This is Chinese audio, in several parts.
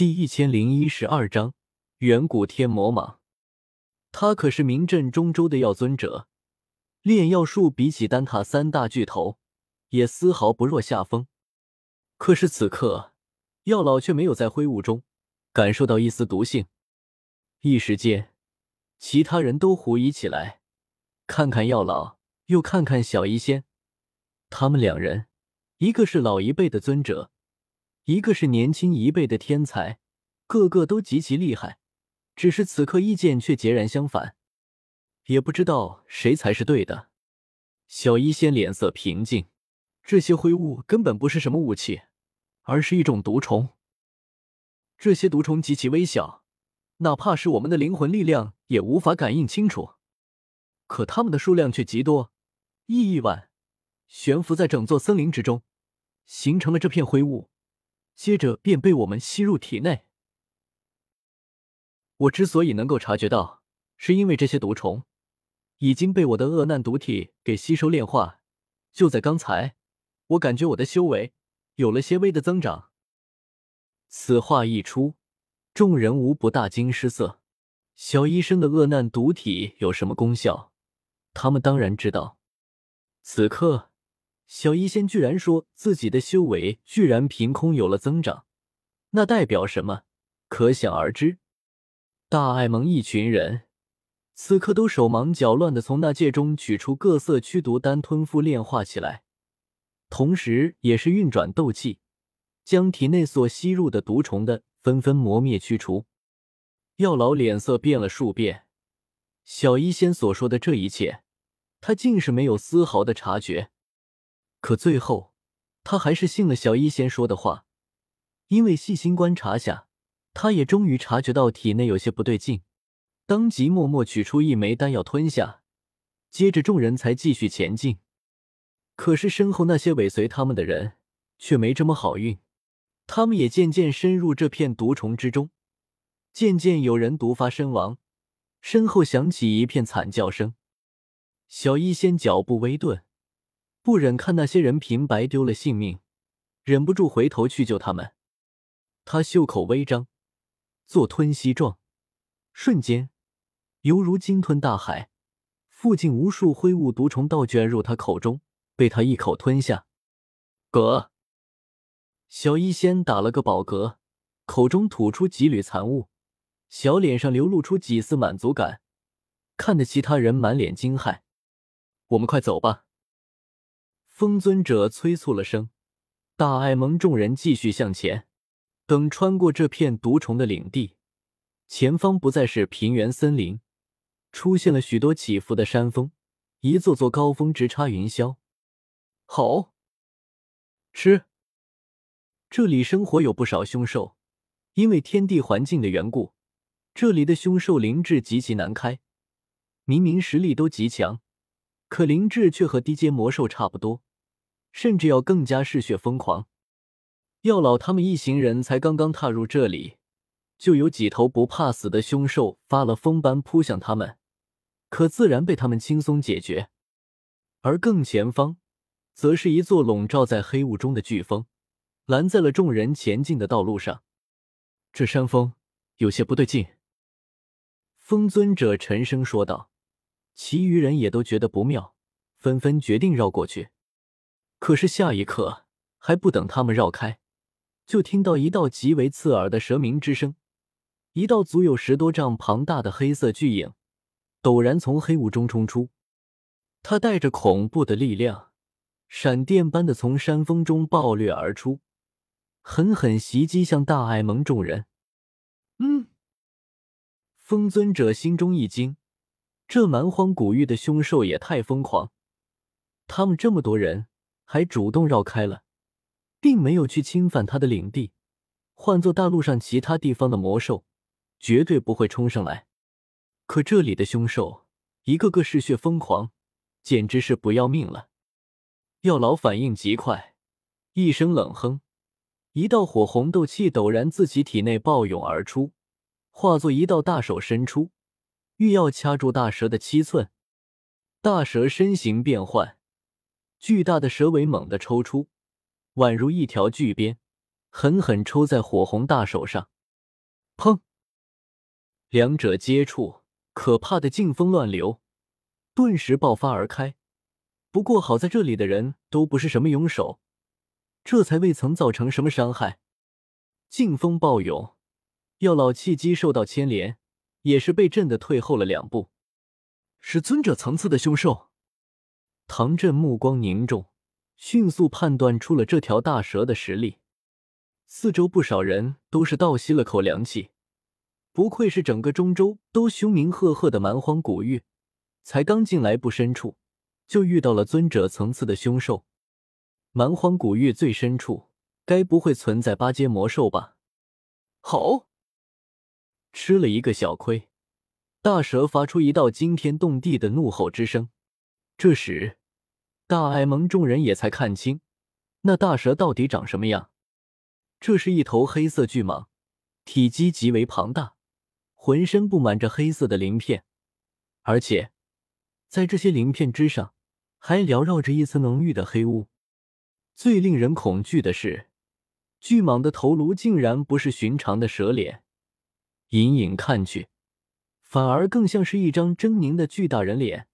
第一千零一十二章远古天魔蟒。他可是名震中州的药尊者，炼药术比起丹塔三大巨头也丝毫不落下风。可是此刻，药老却没有在灰雾中感受到一丝毒性。一时间，其他人都狐疑起来，看看药老，又看看小医仙。他们两人，一个是老一辈的尊者，一个是年轻一辈的天才，个个都极其厉害。只是此刻意见却截然相反，也不知道谁才是对的。小医仙脸色平静，这些灰雾根本不是什么武器，而是一种毒虫。这些毒虫极其微小，哪怕是我们的灵魂力量也无法感应清楚，可它们的数量却极多，亿亿万。悬浮在整座森林之中，形成了这片灰雾，接着便被我们吸入体内。我之所以能够察觉到，是因为这些毒虫已经被我的恶难毒体给吸收炼化。就在刚才，我感觉我的修为有了些微的增长。此话一出，众人无不大惊失色。小医生的恶难毒体有什么功效？他们当然知道。此刻。小医仙居然说自己的修为居然凭空有了增长，那代表什么？可想而知。大爱盟一群人此刻都手忙脚乱的从那戒中取出各色驱毒丹，吞服炼化起来，同时也是运转斗气，将体内所吸入的毒虫的纷纷磨灭驱除。药老脸色变了数遍，小医仙所说的这一切，他竟是没有丝毫的察觉。可最后，他还是信了小医仙说的话，因为细心观察下，他也终于察觉到体内有些不对劲，当即默默取出一枚丹药吞下，接着众人才继续前进。可是身后那些尾随他们的人却没这么好运，他们也渐渐深入这片毒虫之中，渐渐有人毒发身亡，身后响起一片惨叫声。小医仙脚步微顿。不忍看那些人平白丢了性命，忍不住回头去救他们。他袖口微张，做吞吸状，瞬间犹如鲸吞大海，附近无数灰雾毒虫倒卷入他口中，被他一口吞下。嗝，小医仙打了个饱嗝，口中吐出几缕残雾，小脸上流露出几丝满足感，看得其他人满脸惊骇。我们快走吧。风尊者催促了声，大爱盟众人继续向前。等穿过这片毒虫的领地，前方不再是平原森林，出现了许多起伏的山峰，一座座高峰直插云霄。好，吃。这里生活有不少凶兽，因为天地环境的缘故，这里的凶兽灵智极其难开。明明实力都极强，可灵智却和低阶魔兽差不多。甚至要更加嗜血疯狂。药老他们一行人才刚刚踏入这里，就有几头不怕死的凶兽发了疯般扑向他们，可自然被他们轻松解决。而更前方，则是一座笼罩在黑雾中的巨峰，拦在了众人前进的道路上。这山峰有些不对劲，风尊者沉声说道。其余人也都觉得不妙，纷纷决定绕过去。可是下一刻，还不等他们绕开，就听到一道极为刺耳的蛇鸣之声。一道足有十多丈庞大的黑色巨影陡然从黑雾中冲出，它带着恐怖的力量，闪电般的从山峰中暴掠而出，狠狠袭击向大爱盟众人。嗯，风尊者心中一惊，这蛮荒古域的凶兽也太疯狂，他们这么多人。还主动绕开了，并没有去侵犯他的领地。换做大陆上其他地方的魔兽，绝对不会冲上来。可这里的凶兽，一个个嗜血疯狂，简直是不要命了。药老反应极快，一声冷哼，一道火红斗气陡然自其体内暴涌而出，化作一道大手伸出，欲要掐住大蛇的七寸。大蛇身形变换。巨大的蛇尾猛地抽出，宛如一条巨鞭，狠狠抽在火红大手上。砰！两者接触，可怕的劲风乱流，顿时爆发而开。不过好在这里的人都不是什么勇手，这才未曾造成什么伤害。劲风暴涌，药老气机受到牵连，也是被震得退后了两步。是尊者层次的凶兽。唐振目光凝重，迅速判断出了这条大蛇的实力。四周不少人都是倒吸了口凉气，不愧是整个中州都凶名赫赫的蛮荒古域，才刚进来不深处，就遇到了尊者层次的凶兽。蛮荒古域最深处。该不会存在八阶魔兽吧？好，吃了一个小亏，大蛇发出一道惊天动地的怒吼之声。这时，大艾蒙众人也才看清那大蛇到底长什么样。这是一头黑色巨蟒，体积极为庞大，浑身布满着黑色的鳞片，而且在这些鳞片之上还缭绕着一层浓郁的黑雾。最令人恐惧的是。巨蟒的头颅竟然不是寻常的蛇脸，隐隐看去，反而更像是一张狰狞的巨大人脸，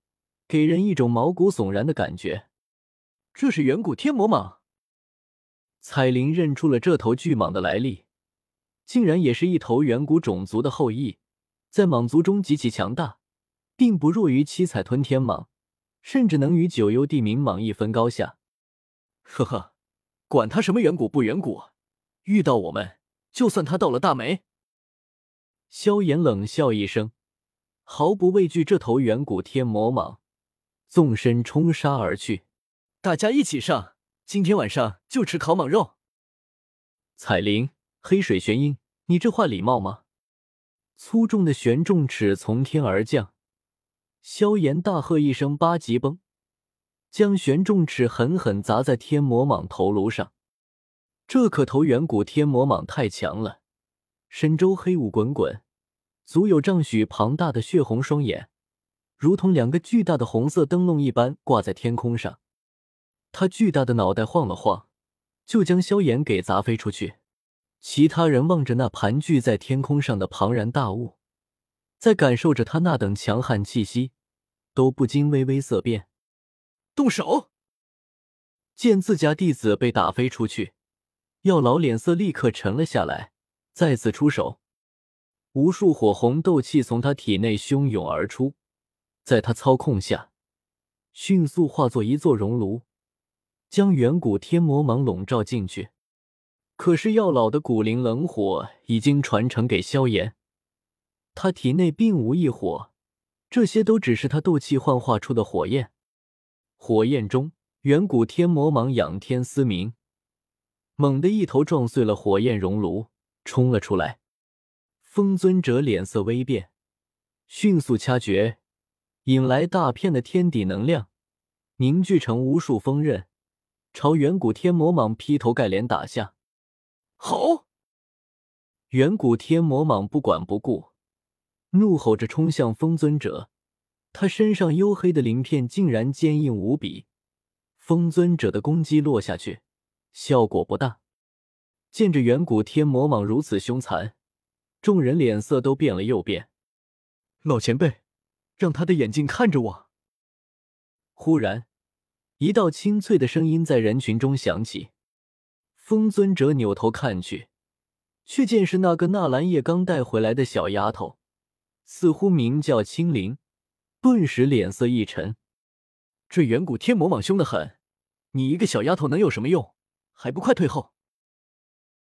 给人一种毛骨悚然的感觉。这是远古天魔蟒。彩铃认出了这头巨蟒的来历，竟然也是一头远古种族的后裔，在蟒族中极其强大，并不弱于七彩吞天蟒，甚至能与九幽地冥蟒一分高下。呵呵，管他什么远古不远古。遇到我们，就算他倒了大霉。萧炎冷笑一声，毫不畏惧这头远古天魔蟒，纵身冲杀而去。大家一起上，今天晚上就吃烤蟒肉。彩铃、黑水玄鹰，你这话礼貌吗？粗重的玄重尺从天而降，萧炎大喝一声：“八级崩！”将玄重尺狠狠砸在天魔蟒头颅上。这可头远古天魔蟒太强了，身周黑雾滚滚，足有丈许庞大的血红双眼，如同两个巨大的红色灯笼一般挂在天空上。他巨大的脑袋晃了晃，就将萧炎给砸飞出去。其他人望着那盘踞在天空上的庞然大物，在感受着他那等强悍气息，都不禁微微色变。动手！见自家弟子被打飞出去。药老脸色立刻沉了下来，再次出手，无数火红斗气从他体内汹涌而出，在他操控下，迅速化作一座熔炉，将远古天魔蟒笼罩进去。可是药老的古灵冷火已经传承给萧炎，他体内并无异火，这些都只是他斗气幻化出的火焰。火焰中，远古天魔蟒仰天嘶鸣。猛地一头撞碎了火焰熔炉，冲了出来。风尊者脸色微变，迅速掐诀，引来大片的天地能量，凝聚成无数锋刃，朝远古天魔蟒劈头盖脸打下。吼！远古天魔蟒不管不顾，怒吼着冲向风尊者。他身上黝黑的鳞片竟然坚硬无比。风尊者的攻击落下去。效果不大。见着远古天魔蟒如此凶残，众人脸色都变了又变。老前辈，让他的眼睛看着我。忽然，一道清脆的声音在人群中响起。风尊者扭头看去，却见是那个纳兰叶刚带回来的小丫头，似乎名叫青灵，顿时脸色一沉。这远古天魔蟒凶得很，你一个小丫头能有什么用？还不快退后！